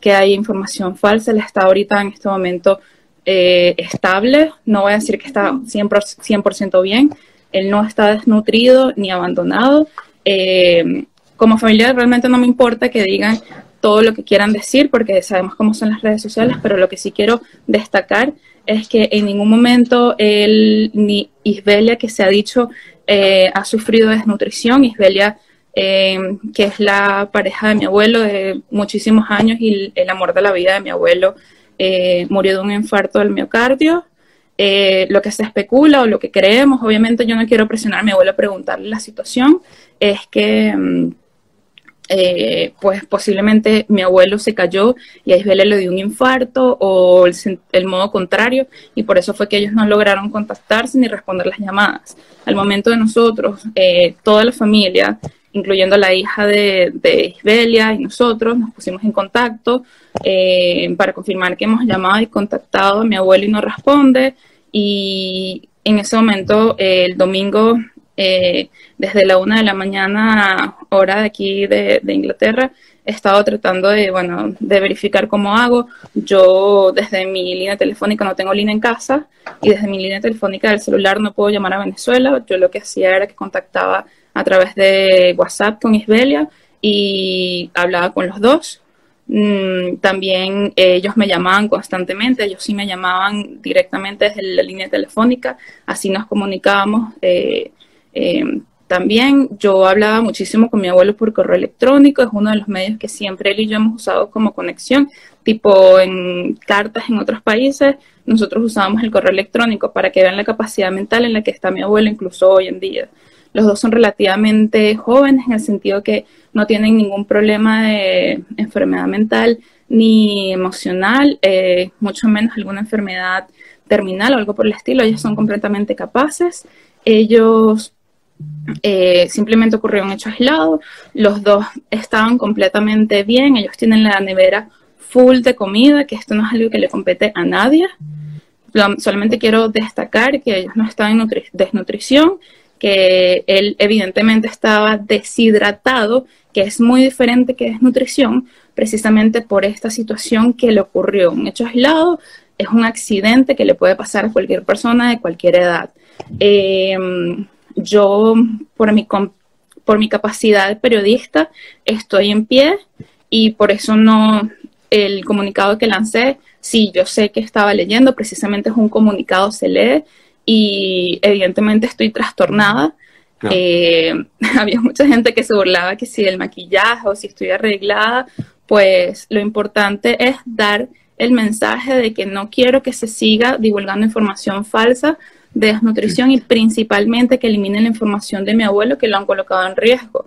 que hay información falsa. Él está ahorita en este momento eh, estable, no voy a decir que está 100%, 100 bien, él no está desnutrido ni abandonado. Eh, como familia realmente no me importa que digan todo lo que quieran decir porque sabemos cómo son las redes sociales, pero lo que sí quiero destacar es que en ningún momento él ni Isbelia, que se ha dicho, eh, ha sufrido desnutrición. Isbelia, que es la pareja de mi abuelo de muchísimos años y el amor de la vida de mi abuelo, eh, murió de un infarto del miocardio. Eh, lo que se especula o lo que creemos, obviamente yo no quiero presionar a mi abuelo a preguntarle la situación, es que mm, eh, pues posiblemente mi abuelo se cayó y a Isabel le dio un infarto o el, modo contrario y por eso fue que ellos no lograron contactarse ni responder las llamadas. Al momento de nosotros, toda la familia, incluyendo la hija de, de Isbelia y nosotros, nos pusimos en contacto eh, para confirmar que hemos llamado y contactado a mi abuelo y no responde. Y en ese momento, el domingo, eh, desde la una de la mañana, hora de aquí de, Inglaterra, he estado tratando de, bueno, de verificar cómo hago. Yo desde mi línea telefónica no tengo línea en casa y desde mi línea telefónica del celular no puedo llamar a Venezuela. Yo lo que hacía era que contactaba a través de WhatsApp con Isbelia y hablaba con los dos. Mm, también ellos me llamaban constantemente, ellos sí me llamaban directamente desde la línea telefónica, así nos comunicábamos. Eh, eh, también yo hablaba muchísimo con mi abuelo por correo electrónico, es uno de los medios que siempre él y yo hemos usado como conexión, tipo en cartas en otros países, nosotros usábamos el correo electrónico para que vean la capacidad mental en la que está mi abuelo, incluso hoy en día. Los dos son relativamente jóvenes en el sentido que no tienen ningún problema de enfermedad mental ni emocional, eh, mucho menos alguna enfermedad terminal o algo por el estilo. Ellos son completamente capaces. Ellos eh, simplemente ocurrió un hecho aislado. Los dos estaban completamente bien. Ellos tienen la nevera full de comida, que esto no es algo que le compete a nadie. Solamente quiero destacar que ellos no están en desnutrición que él evidentemente estaba deshidratado, que es muy diferente que desnutrición, precisamente por esta situación que le ocurrió. Un hecho aislado es un accidente que le puede pasar a cualquier persona de cualquier edad. Em, yo, por mi, por mi capacidad de periodista, estoy en pie y por eso no, el comunicado que lancé, sí, yo sé que estaba leyendo, precisamente es un comunicado, se lee, y evidentemente estoy trastornada. Eh, había mucha gente que se burlaba que si el maquillaje o si estoy arreglada, pues lo importante es dar el mensaje de que no quiero que se siga divulgando información falsa de desnutrición y principalmente que eliminen la información de mi abuelo que lo han colocado en riesgo.